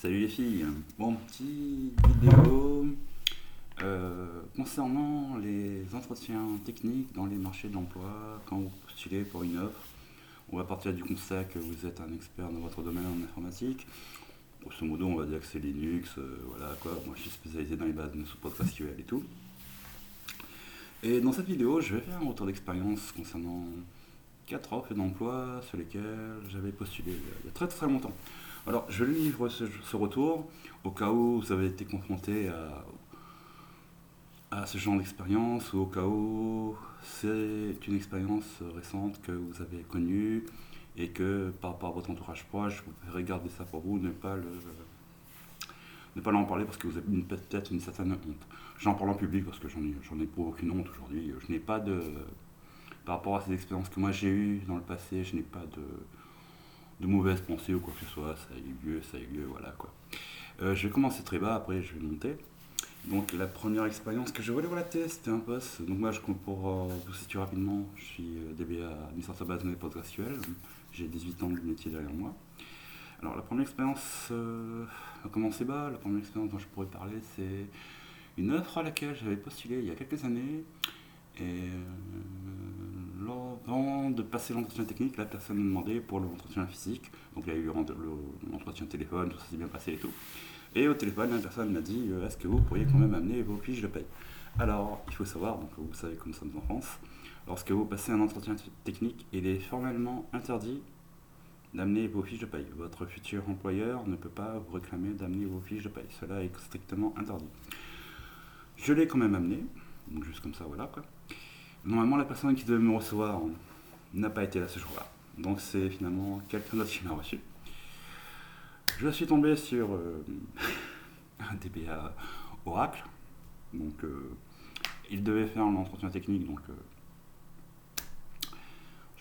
Salut les filles. Bon, petite vidéo euh, concernant les entretiens techniques dans les marchés d'emploi quand vous postulez pour une offre. On va partir du constat que vous êtes un expert dans votre domaine en informatique. Grosso modo, on va dire que c'est Linux, euh, voilà quoi. Moi, je suis spécialisé dans les bases de sous PostgreSQL et tout. Et dans cette vidéo, je vais faire un retour d'expérience concernant quatre offres d'emploi sur lesquelles j'avais postulé il y a très très longtemps. Alors, je livre ce, retour au cas où vous avez été confronté à, ce genre d'expérience ou au cas où c'est une expérience récente que vous avez connue et que par rapport à votre entourage proche, vous pouvez garder ça pour vous, ne pas ne pas en parler parce que vous avez peut-être une certaine honte. J'en parle en public parce que j'en ai, j'en ai pour aucune honte aujourd'hui. Je n'ai pas de. Par rapport à ces expériences que moi j'ai eues dans le passé, je n'ai pas de de mauvaises pensées ou quoi que ce soit, ça a eu lieu, ça a eu lieu, voilà quoi. Euh, je vais commencer très bas, après je vais monter. Donc la première expérience que je voulais relater, c'était un poste. Donc moi, je, pour euh, vous situer rapidement, je suis euh, DBA administrateur base de PostgreSQL. J'ai 18 ans de métier derrière moi. Alors la première expérience euh, a commencé bas. La première expérience dont je pourrais parler, c'est une offre à laquelle j'avais postulé il y a quelques années. Et avant de passer l'entretien technique, la personne m'a demandé pour l'entretien physique. Donc il y a eu l'entretien téléphone, tout ça s'est bien passé et tout. Et au téléphone, la personne m'a dit euh, Est-ce que vous pourriez quand même amener vos fiches de paye? Alors, il faut savoir, donc vous savez comme nous sommes en France, lorsque vous passez un entretien technique, il est formellement interdit d'amener vos fiches de paye. Votre futur employeur ne peut pas vous réclamer d'amener vos fiches de paye. Cela est strictement interdit. Je l'ai quand même amené, donc juste comme ça, voilà quoi. Normalement, la personne qui devait me recevoir n'a pas été là ce jour-là. Donc c'est finalement quelqu'un d'autre qui m'a reçu. Je suis tombé sur euh, un DBA Oracle. Donc euh, il devait faire un entretien technique, donc euh,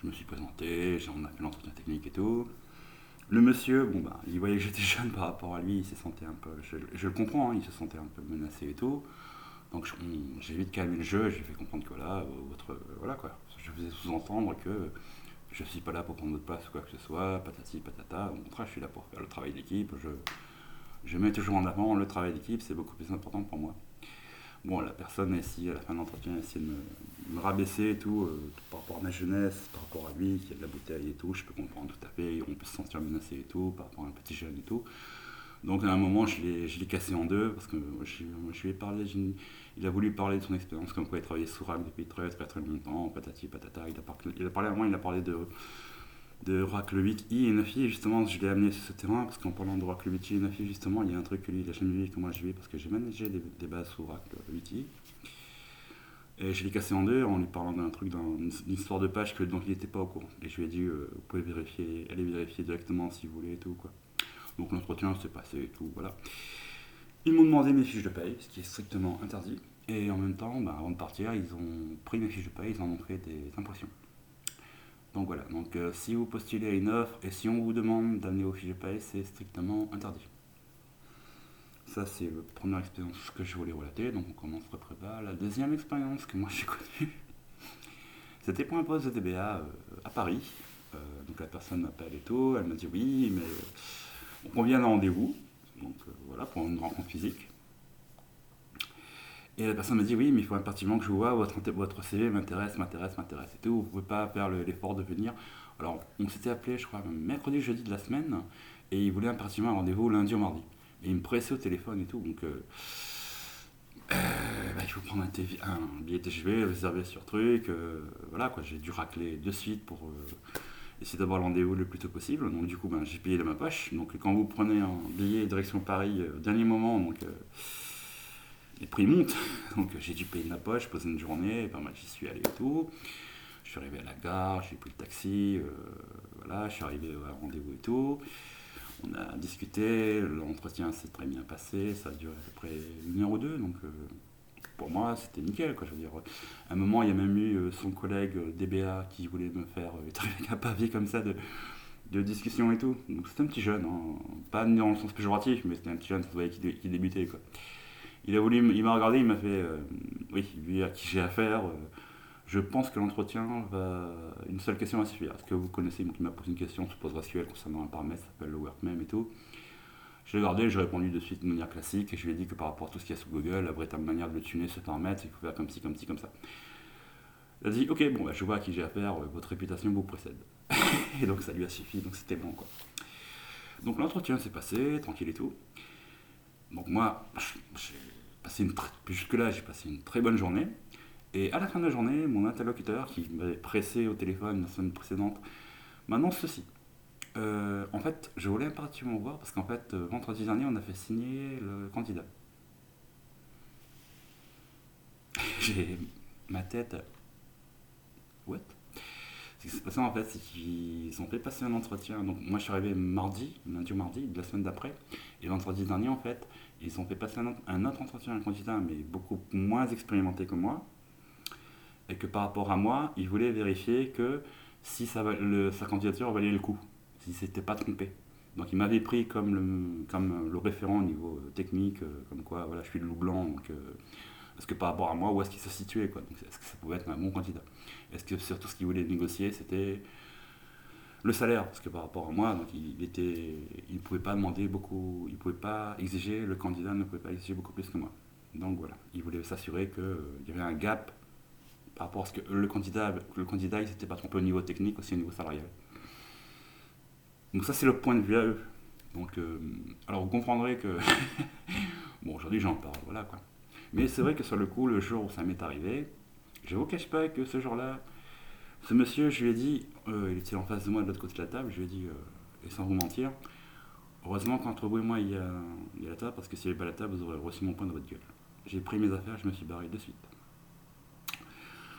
je me suis présenté, on a fait l'entretien technique et tout. Le monsieur, bon bah, il voyait que j'étais jeune par rapport à lui, il se sentait un peu, je, le comprends, hein, il se sentait un peu menacé et tout. Donc j'ai vite calmé le jeu, j'ai fait comprendre que voilà, votre, voilà quoi, je faisais sous-entendre que je ne suis pas là pour prendre votre place ou quoi que ce soit, patati patata. Au contraire, je suis là pour faire le travail d'équipe. Je, mets toujours en avant le travail d'équipe, c'est beaucoup plus important pour moi. Bon, la personne ici, à la fin de l'entretien, essaie de me, rabaisser et tout, euh, par rapport à ma jeunesse, par rapport à lui, qui a de la bouteille et tout, je peux comprendre tout à fait, on peut se sentir menacé et tout, par rapport à un petit jeune et tout. Donc à un moment, je l'ai cassé en deux parce que je, je lui ai parlé, il a voulu parler de son expérience, comme quoi il travaillait sous RAC depuis très très très longtemps, patati patata. Il a, parlé, à moi, il a parlé de, de RAC le 8i et 9i. Justement, je l'ai amené sur ce terrain parce qu'en parlant de RAC le 8i et 9i, justement, il y a un truc que lui il a jamais vu et que moi j'ai vu parce que j'ai managé des, bases sous RAC le 8i. Et je l'ai cassé en deux en lui parlant d'un truc, d'une histoire de page que, dont il n'était pas au courant. Et je lui ai dit, euh, vous pouvez vérifier, aller vérifier directement si vous voulez et tout. quoi. Donc l'entretien s'est passé et tout, voilà. Ils m'ont demandé mes fiches de paye, ce qui est strictement interdit. Et en même temps, bah, avant de partir, ils ont pris mes fiches de paye, ils en ont fait des impressions. Donc voilà, donc euh, si vous postulez à une offre et si on vous demande d'amener vos fiches de paye, c'est strictement interdit. Ça, c'est la première expérience que je voulais relater, donc on commence très bas. La deuxième expérience que moi j'ai connue, c'était pour un poste de DBA euh, à Paris. Euh, donc la personne m'appelle et tout, elle me dit oui, mais on convient un rendez-vous, donc euh, voilà, pour une rencontre physique. Et la personne m'a dit oui, mais il faut impérativement que je vois votre, votre CV m'intéresse, m'intéresse, m'intéresse et tout. Vous ne pouvez pas faire l'effort de venir. Alors, on s'était appelé, je crois, mercredi, jeudi de la semaine, et il voulait impérativement un rendez-vous lundi ou mardi. Et il me pressait au téléphone et tout, donc euh, euh, bah, il faut prendre un, un, billet TGV, réserver sur truc. voilà, quoi, j'ai dû racler de suite pour essayer d'avoir le rendez-vous le plus tôt possible. Donc du coup, ben, j'ai payé de ma poche. Donc quand vous prenez un billet direction Paris euh, au dernier moment, donc euh, les prix montent. Donc j'ai dû payer de ma poche, poser une journée, ben, j'y suis allé et tout. Je suis arrivé à la gare, j'ai pris le taxi, euh, voilà, je suis arrivé au rendez-vous et tout. On a discuté, l'entretien s'est très bien passé, ça a duré à peu près une heure ou deux, donc pour moi, c'était nickel. Je veux dire, à un moment, il y a même eu euh, son collègue euh, DBA qui voulait me faire euh, un papier comme ça de, discussion et tout. Donc c'était un petit jeune, hein. pas dans le sens péjoratif, mais c'était un petit jeune qui, qui débutait. Il a voulu, il m'a regardé, il m'a fait, oui, lui à qui j'ai affaire. je pense que l'entretien va. Une seule question va suffire. Est-ce que vous connaissez, donc il m'a posé une question sur PostgreSQL concernant un paramètre qui s'appelle le workmem et tout. Je l'ai gardé, j'ai répondu de suite de manière classique et je lui ai dit que par rapport à tout ce qu'il y a sur Google, la vraie manière de le tuner, se permettre, c'est qu'il faut faire comme ci, comme ci, comme ça. Il a dit Ok, bon, bah, je vois à qui j'ai affaire, euh, votre réputation vous précède. et donc ça lui a suffi, donc c'était bon quoi. Donc l'entretien s'est passé, tranquille et tout. Donc moi, j'ai passé une jusque-là, j'ai passé une très bonne journée. Et à la fin de la journée, mon interlocuteur, qui m'avait pressé au téléphone la semaine précédente, m'annonce ceci. Euh, en fait, je voulais impérativement voir parce qu'en fait, euh, vendredi dernier, on a fait signer le candidat. J'ai ma tête. What? Ce qui s'est passé en fait, c'est qu'ils ont fait passer un entretien. Donc, moi, je suis arrivé mardi, lundi ou mardi, de la semaine d'après. Et vendredi dernier, en fait, ils ont fait passer un, autre entretien à un candidat, mais beaucoup moins expérimenté que moi. Et que par rapport à moi, ils voulaient vérifier que si sa candidature valait le coup s'il s'était pas trompé. Donc il m'avait pris comme le, comme le référent au niveau euh, technique, euh, comme quoi voilà, je suis le loup blanc. Donc, euh, que par rapport à moi, où est-ce qu'il se situait quoi? Est-ce que ça pouvait être un bon candidat? Est-ce que surtout ce qu'il voulait négocier, c'était le salaire? Parce que par rapport à moi, donc, il était, il pouvait pas demander beaucoup, il pouvait pas exiger, le candidat ne pouvait pas exiger beaucoup plus que moi. Donc voilà, il voulait s'assurer qu'il y avait un gap par rapport à ce que le candidat, le candidat, il s'était pas trompé au niveau technique, aussi au niveau salarial. Donc ça c'est le point de vue à eux. Donc, euh, alors vous comprendrez que... bon, aujourd'hui j'en parle, voilà quoi. Mais c'est vrai que sur le coup, le jour où ça m'est arrivé, je vous cache pas que ce jour-là, ce monsieur, je lui ai dit, euh, il était en face de moi de l'autre côté de la table, je lui ai dit, euh, et sans vous mentir, heureusement qu'entre vous et moi il y, a, la table, parce que s'il n'y avait pas la table, vous aurez reçu mon point de votre gueule. J'ai pris mes affaires, je me suis barré de suite.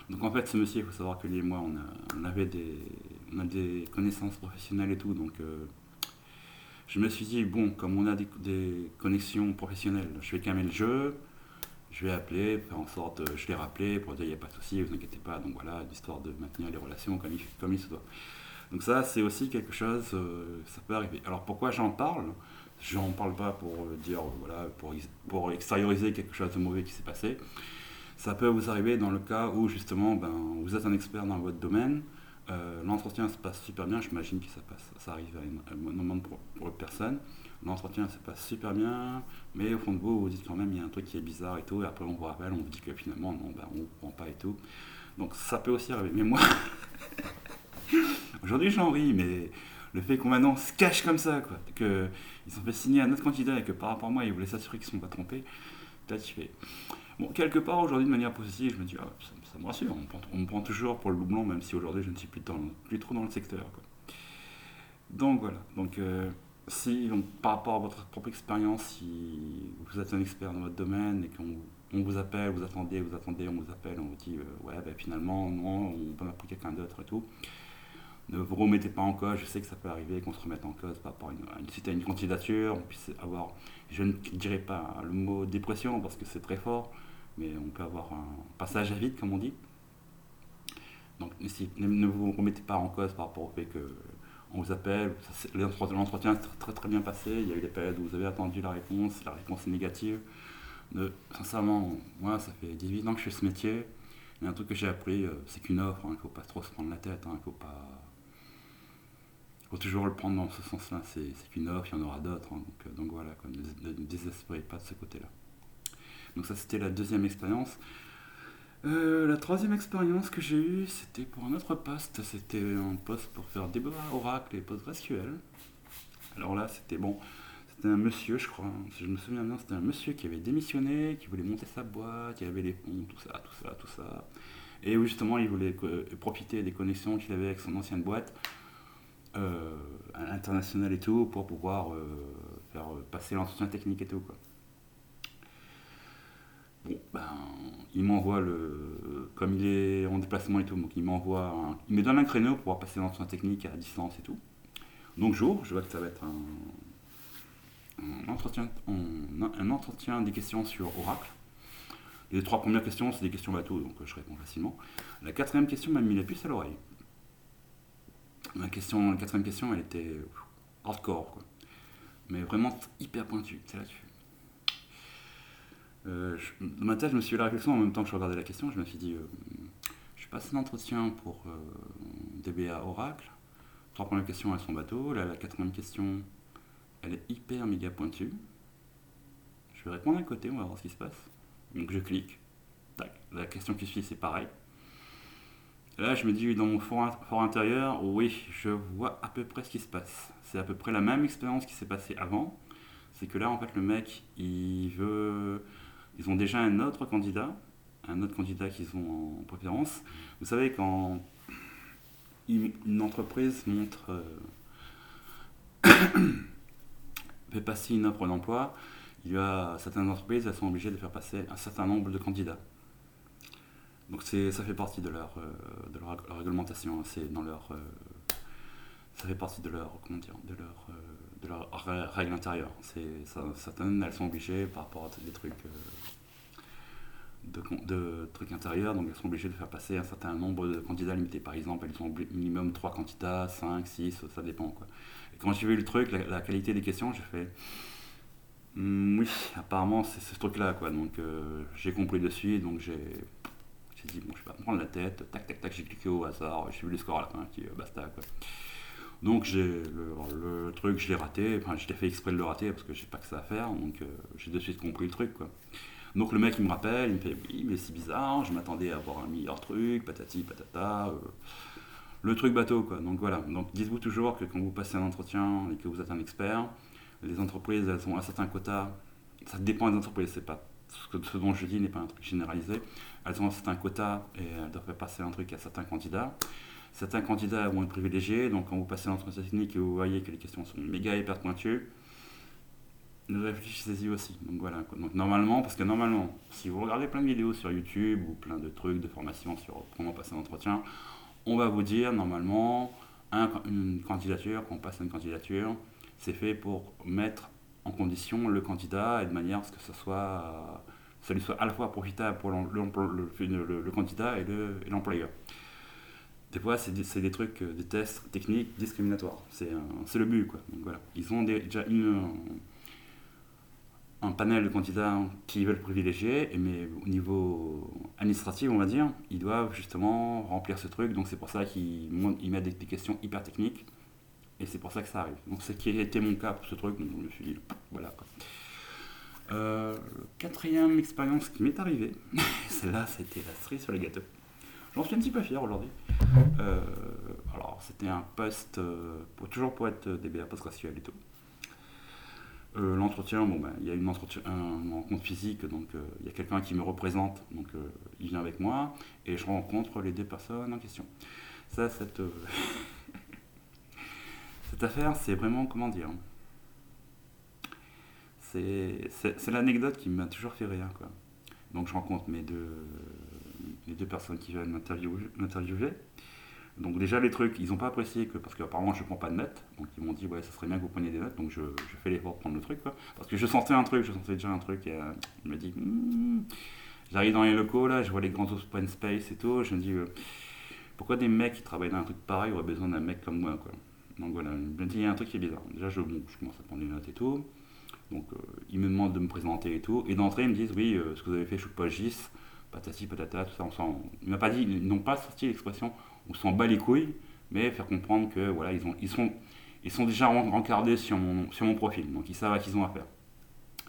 Donc en fait, ce monsieur, il faut savoir que lui et moi, on, avait des, a des connaissances professionnelles et tout. Donc euh, je me suis dit, bon, comme on a des, connexions professionnelles, je vais calmer le jeu. Je vais appeler, faire en sorte, je l'ai rappelé pour dire il n'y a pas de souci, vous inquiétez pas. Donc voilà, l'histoire de maintenir les relations comme il, se doit. Donc ça, c'est aussi quelque chose, euh, ça peut arriver. Alors pourquoi j'en parle? Je n'en parle pas pour euh, dire, voilà, pour, pour extérioriser quelque chose de mauvais qui s'est passé. Ça peut vous arriver dans le cas où justement ben, vous êtes un expert dans votre domaine, euh, l'entretien se passe super bien, j'imagine que ça, passe, ça arrive à, un moment pour, pour personne. L'entretien se passe super bien, mais au fond de vous, vous dites quand même il y a un truc qui est bizarre et tout, et après on vous rappelle, on vous dit que finalement non, ben, on ne prend pas et tout. Donc ça peut aussi arriver. Mais moi, aujourd'hui j'en ris, mais le fait qu'on maintenant se cache comme ça, quoi, qu'ils ont fait signer un autre candidat et que par rapport à moi, ils voulaient s'assurer qu'ils ne sont pas trompés, là tu fais. Bon, quelque part aujourd'hui, de manière positive, je me dis, ah, ça, me rassure, on, me prend toujours pour le loup même si aujourd'hui je ne suis plus, plus trop dans le secteur. Donc voilà, donc, euh, si, par rapport à votre propre expérience, si vous êtes un expert dans votre domaine et qu'on vous appelle, vous attendez, vous attendez, on vous appelle, on vous dit, euh, ouais, ben, finalement, non, on peut m'appeler quelqu'un d'autre et tout. Ne vous remettez pas en cause, je sais que ça peut arriver qu'on se remette en cause par rapport à une, à une candidature, on puisse avoir, je ne dirais pas le mot dépression parce que c'est très fort, mais on peut avoir un passage à vide, comme on dit. Donc ne, vous remettez pas en cause par rapport au fait qu'on vous appelle, l'entretien est très très bien passé, il y a eu des périodes où vous avez attendu la réponse, la réponse est négative. sincèrement, moi ça fait 18 ans que je fais ce métier, et un truc que j'ai appris, euh, c'est qu'une offre, hein, il ne faut pas trop se prendre la tête, hein, il faut pas... faut toujours le prendre dans ce sens-là, c'est qu'une offre, il y en aura d'autres, hein, euh, donc, voilà, ne désespérez pas de ce côté-là. Donc ça c'était la deuxième expérience. Euh, la troisième expérience que j'ai eue, c'était pour un autre poste. C'était un poste pour faire des Oracle et PostgreSQL. Alors là, c'était bon. C'était un monsieur, je crois, hein. si je me souviens bien, c'était un monsieur qui avait démissionné, qui voulait monter sa boîte, il y avait les fonds, tout ça, tout ça, tout ça. Et où justement, il voulait profiter des connexions qu'il avait avec son ancienne boîte, euh, à l'international et tout, pour pouvoir euh, faire passer l'entretien technique et tout. Quoi. Bon, ben, il m'envoie le. Comme il est en déplacement et tout, donc il m'envoie. il me donne un créneau pour pouvoir passer l'entretien technique à distance et tout. Donc j'ouvre, je vois que ça va être un, entretien, un, entretien des questions sur Oracle. Les trois premières questions, c'est des questions bateau, donc je réponds facilement. La quatrième question m'a mis la puce à l'oreille. La, question, la quatrième question, elle était hardcore, quoi. Mais vraiment hyper pointue. C'est là-dessus. Euh, dans ma tête, je me suis fait la réflexion en même temps que je regardais la question. Je me suis dit, euh, je passe un entretien pour euh, DBA Oracle. Trois premières questions, elles sont bateau. La, la quatrième question, elle est hyper méga pointue. Je vais répondre à côté, on va voir ce qui se passe. Donc je clique. Tac. La question qui suit, c'est pareil. là, je me dis, dans mon fort, fort, intérieur, oui, je vois à peu près ce qui se passe. C'est à peu près la même expérience qui s'est passée avant. C'est que là, en fait, le mec, il veut. Ils ont déjà un autre candidat, un autre candidat qu'ils ont en préférence. Vous savez, quand une entreprise montre. Euh, fait passer une offre d'emploi, il y a certaines entreprises, elles sont obligées de faire passer un certain nombre de candidats. Donc ça fait partie de leur, euh, de leur réglementation, c'est dans leur, euh, ça fait partie de leur, comment dire, de leur, de leur règle intérieure. certaines, elles sont obligées par rapport à des trucs, de, de, trucs intérieurs, donc elles sont obligées de faire passer un certain nombre de candidats limités. Par exemple, elles ont minimum 3 candidats, 5, 6, ça dépend. Quoi. Et quand j'ai vu le truc, la, qualité des questions, j'ai fait Hmm, oui, apparemment c'est ce truc-là, quoi. Donc euh, j'ai compris dessus, donc j'ai dit, bon, je vais pas me prendre la tête, tac, tac, tac, j'ai cliqué au hasard, j'ai vu les scores à la fin, qui basta, quoi. Donc j'ai le, truc, je l'ai raté, enfin je l'ai fait exprès de le rater parce que j'ai pas que ça à faire, donc euh, j'ai de suite compris le truc, quoi. Donc le mec il me rappelle, il me fait, oui, mais c'est bizarre, je m'attendais à avoir un meilleur truc, patati, patata. Euh, le truc bateau, quoi. Donc voilà, donc dites-vous toujours que quand vous passez un entretien et que vous êtes un expert, les entreprises, elles ont un certain quota. Ça dépend des entreprises, c'est pas ce, dont je dis n'est pas un truc généralisé. Elles ont un certain quota et elles doivent passer un truc à certains candidats. Certains candidats vont être privilégiés, donc quand vous passez l'entretien technique et vous voyez que les questions sont méga hyper pointues, ne réfléchissez-y aussi. Donc voilà. Donc normalement, parce que normalement, si vous regardez plein de vidéos sur YouTube ou plein de trucs de formation sur comment passer un entretien, on va vous dire normalement une candidature, quand on passe une candidature, c'est fait pour mettre en condition le candidat et de manière à ce que soit, ça lui soit à la fois profitable pour le, candidat et l'employeur. Des fois, c'est des, trucs, des tests techniques discriminatoires. C'est le but, quoi. voilà. Ils ont déjà un panel de candidats qui veulent privilégier, mais au niveau administratif, on va dire, ils doivent justement remplir ce truc. Donc c'est pour ça qu'ils mettent des questions hyper techniques et c'est pour ça que ça arrive. Donc c'est qui a été mon cas pour ce truc, donc je me suis dit, voilà quoi. Euh, quatrième expérience qui m'est arrivée, celle-là c'était la cerise sur les gâteaux. J'en suis un petit peu fier aujourd'hui. Euh, alors c'était un poste, euh, pour, toujours pour être DBA post-graduel et tout. L'entretien, bon ben il y a une un rencontre physique, donc il y a quelqu'un qui me représente, donc il vient avec moi et je rencontre les deux personnes en question. Ça, cette Cette affaire, c'est vraiment, comment dire, c'est l'anecdote qui m'a toujours fait rire. Quoi. Donc je rencontre mes deux, les deux personnes qui viennent m'interviewer. Donc déjà les trucs, ils n'ont pas apprécié que parce qu'apparemment je prends pas de notes. Donc ils m'ont dit ouais ça serait bien que vous preniez des notes. Donc je, fais l'effort de prendre le truc quoi. Parce que je sentais un truc, je sentais déjà un truc et euh, il me dit hmm. j'arrive dans les locaux là, je vois les grands open space et tout, je me dis euh, pourquoi des mecs qui travaillent dans un truc pareil auraient besoin d'un mec comme moi quoi. Donc voilà, il y a un truc qui est bizarre. Déjà, je, je commence à prendre des notes et tout. Donc, euh, ils me demandent de me présenter et tout. Et d'entrée, ils me disent Oui, euh, ce que vous avez fait, je suis pas gis, patati, patata, tout ça. On s'en... Ils m'ont pas dit, ils n'ont pas sorti l'expression on s'en bat les couilles, mais faire comprendre que voilà, ils, ont, ils, sont, ils sont déjà rencardés sur mon, sur mon profil. Donc, ils savent à qui ils ont affaire.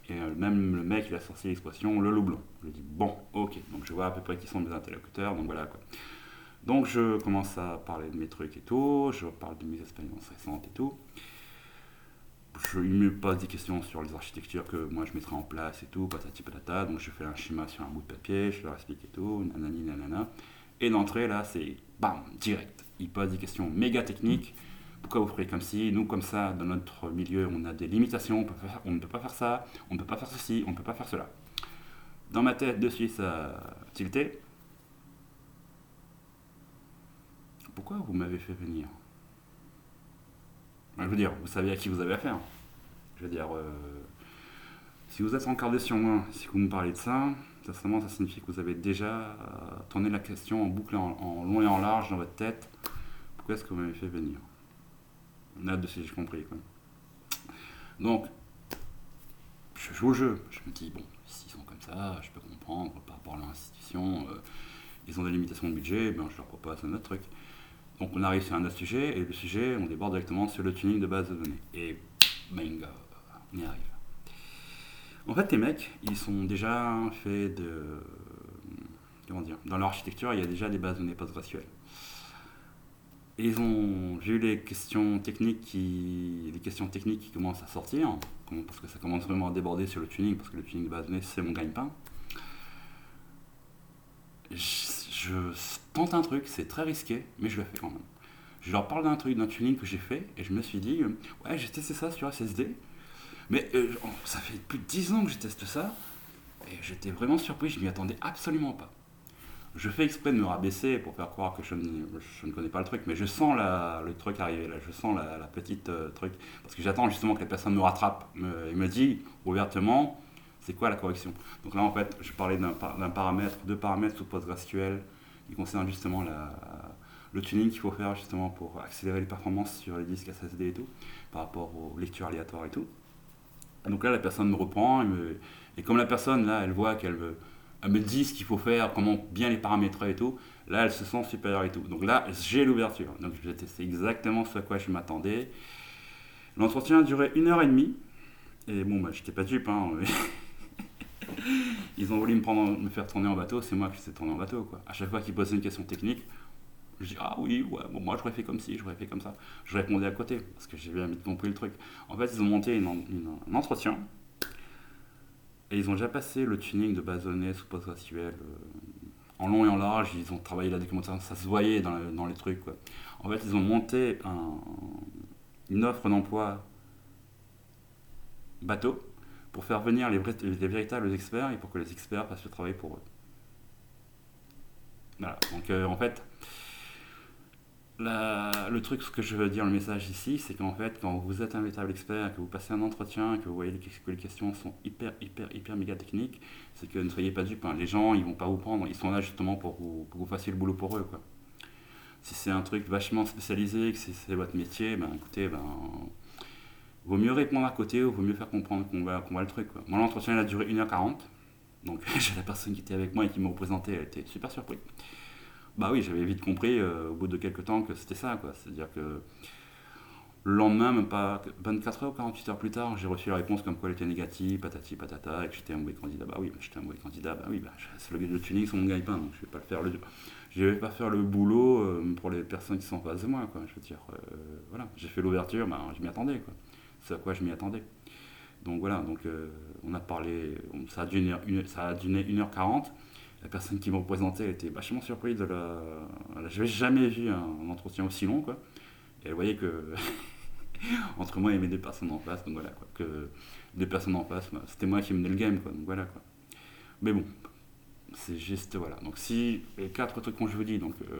Et euh, même le mec, il a sorti l'expression le loup blanc. Je dis Bon, ok. Donc, je vois à peu près qui sont mes interlocuteurs. Donc, voilà quoi. Donc je commence à parler de mes trucs et tout, je parle de mes expériences récentes et tout. Je, il me pose des questions sur les architectures que moi je mettrai en place et tout, patati patata. Donc je fais un schéma sur un bout de papier, je leur explique et tout, nanani nanana. Et d'entrée là, c'est bam, direct. Il pose des questions méga techniques. Pourquoi vous ferez comme si Nous, comme ça, dans notre milieu, on a des limitations, on, ne peut pas faire ça, on ne peut pas faire ceci, on ne peut pas faire cela. Dans ma tête, de suite, a tilté. pourquoi vous m'avez fait venir? Je veux dire, vous savez à qui vous avez affaire. Je veux dire, euh, si vous êtes encardé sur moi, si vous me parlez de ça, ça, ça signifie que vous avez déjà euh, tourné la question en boucle, en, long et en large dans votre tête. Pourquoi est-ce que vous m'avez fait venir? On a de si j'ai compris. Donc, je joue au jeu. Je me dis, bon, s'ils sont comme ça, je peux comprendre par rapport à l'institution. Euh, ils ont des limitations de budget, ben, je leur propose un autre truc. Donc on arrive sur un autre sujet, et le sujet, on déborde directement sur le tuning de base de données. Et bang, on y arrive. En fait, les mecs, ils sont déjà faits de. Comment dire Dans leur architecture, il y a déjà des bases de données PostgreSQL. Et ils ont, eu les questions techniques qui, les questions techniques qui commencent à sortir, parce que ça commence vraiment à déborder sur le tuning, parce que le tuning de base de données, c'est mon gagne-pain. Je tente un truc, c'est très risqué, mais je le fais quand même. Je leur parle d'un truc, d'un tuning que j'ai fait, et je me suis dit, euh, ouais, j'ai testé ça sur SSD, mais euh, ça fait plus de 10 ans que je teste ça, et j'étais vraiment surpris, je m'y attendais absolument pas. Je fais exprès de me rabaisser pour faire croire que je ne, connais pas le truc, mais je sens le truc arriver, je sens la, petite euh, truc, parce que j'attends justement que la personne me rattrape et me dit ouvertement, c'est quoi la correction? Donc là, en fait, je parlais d'un paramètre, deux paramètres sous PostgreSQL qui concernent justement la, le tuning qu'il faut faire justement pour accélérer les performances sur les disques SSD et tout, par rapport aux lectures aléatoires et tout. donc là, la personne me reprend, et, comme la personne, là, elle voit qu'elle me dit ce qu'il faut faire, comment bien les paramétrer et tout, là, elle se sent supérieure et tout. Donc là, j'ai l'ouverture. Donc tester exactement ce à quoi je m'attendais. L'entretien a duré une heure et demie. Et bon, bah, j'étais pas dupe. Hein, Ils ont voulu me, faire tourner en bateau, c'est moi qui s'est tourné en bateau. Quoi. À chaque fois qu'ils posaient une question technique, je dis ah oui, moi j'aurais fait comme ci, j'aurais fait comme ça. Je répondais à côté parce que j'ai bien compris le truc. En fait, ils ont monté un entretien et ils ont déjà passé le tuning de donnée sous PostgreSQL euh, en long et en large. Ils ont travaillé la documentation, ça se voyait dans, les trucs. En fait, ils ont monté une offre d'emploi bateau pour faire venir les, les, véritables experts et pour que les experts fassent le travail pour eux. Voilà. Donc euh, en fait, le truc, ce que je veux dire, le message ici, c'est qu'en fait, quand vous êtes un véritable expert, que vous passez un entretien, que vous voyez que les questions sont hyper, hyper, hyper méga techniques, c'est que ne soyez pas dupes. Hein. Les gens, ils vont pas vous prendre, ils sont là justement pour que vous, fassiez le boulot pour eux. Quoi. Si c'est un truc vachement spécialisé, que c'est votre métier, ben écoutez, ben, vaut mieux répondre à côté ou vaut mieux faire comprendre qu'on va, qu'on le truc. Quoi. Moi, l'entretien, a duré 1h40. Donc, j'ai la personne qui était avec moi et qui me représentait, elle était super surprise. Bah oui, j'avais vite compris euh, au bout de quelques temps que c'était ça, quoi. C'est-à-dire que le lendemain, même pas 24 heures ou 48 heures plus tard, j'ai reçu la réponse comme quoi elle était négative, patati patata, et que j'étais un mauvais candidat. Bah oui, j'étais un mauvais candidat. Bah oui, bah, c'est le, tuning sur mon gagne-pain, donc je vais pas le faire le. Je vais pas faire le boulot euh, pour les personnes qui sont en face de moi, quoi. Je veux dire, euh, voilà, j'ai fait l'ouverture, bah, je m'y attendais, quoi. C'est à quoi je m'y attendais. Donc voilà, donc on a parlé, ça a duré, une, ça a duré 1h40 la personne qui me représentait était vachement surprise de la. Je n'avais jamais vu un, entretien aussi long, quoi. Et elle voyait que. entre moi et mes deux personnes en face, donc voilà, quoi. Que deux personnes en face, bah, c'était moi qui menais le game, quoi. Donc voilà, quoi. Mais bon, c'est juste, voilà. Donc si. Les quatre trucs qu'on je vous dis, donc. Euh,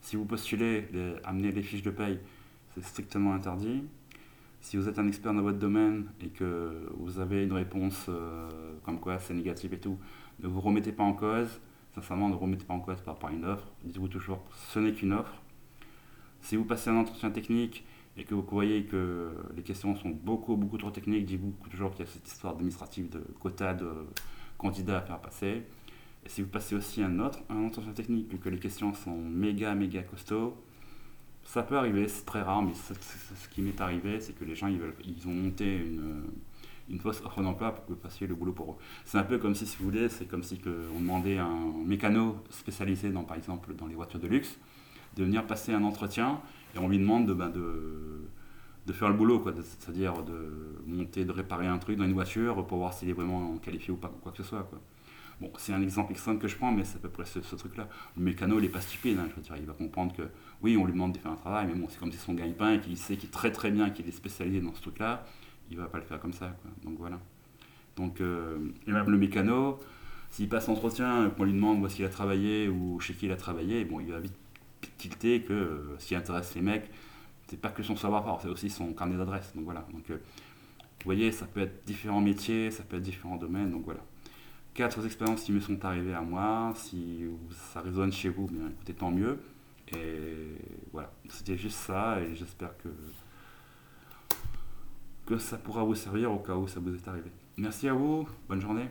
si vous postulez, amenez les fiches de paye, c'est strictement interdit. Si vous êtes un expert dans votre domaine et que vous avez une réponse euh, comme quoi c'est négatif et tout, ne vous remettez pas en cause. Sincèrement, ne remettez pas en cause par rapport à une offre. Dites-vous toujours, ce n'est qu'une offre. Si vous passez un entretien technique et que vous voyez que les questions sont beaucoup, beaucoup trop techniques, dites-vous toujours qu'il y a cette histoire administrative de quota de candidats à faire passer. Et si vous passez aussi un autre un entretien technique, et que les questions sont méga, méga costauds, ça peut arriver, c'est très rare, mais ce, qui m'est arrivé, c'est que les gens, ils, veulent, ils ont monté une une fausse offre d'emploi pour que vous fassiez le boulot pour eux. C'est un peu comme si, si vous voulez, c'est comme si on demandait à un mécano spécialisé dans, par exemple, dans les voitures de luxe, de venir passer un entretien et on lui demande de, ben, de, de faire le boulot, c'est-à-dire de monter, de réparer un truc dans une voiture pour voir s'il est vraiment qualifié ou pas, quoi que ce soit. Quoi. Bon, c'est un exemple extrême que je prends, mais c'est à peu près ce, truc-là. Le mécano, il n'est pas stupide, hein, je veux dire, il va comprendre que oui, on lui demande de faire un travail, mais bon, c'est comme si son gagne-pain et qu'il sait qu'il est très très bien, qu'il est spécialisé dans ce truc-là il va pas le faire comme ça. Quoi. Donc voilà. Donc, euh, et même le mécano, s'il passe entretien, qu'on lui demande où est-ce qu'il a travaillé ou chez qui il a travaillé, bon, il va vite tilter que euh, ce qui intéresse les mecs, c'est pas que son savoir-faire, c'est aussi son carnet d'adresse. Donc voilà. Donc, euh, vous voyez, ça peut être différents métiers, ça peut être différents domaines. Donc voilà. Quatre expériences qui me sont arrivées à moi. Si ça résonne chez vous, bien écoutez, tant mieux. Et voilà. C'était juste ça et j'espère que que ça pourra vous servir au cas où ça vous est arrivé. Merci à vous, bonne journée.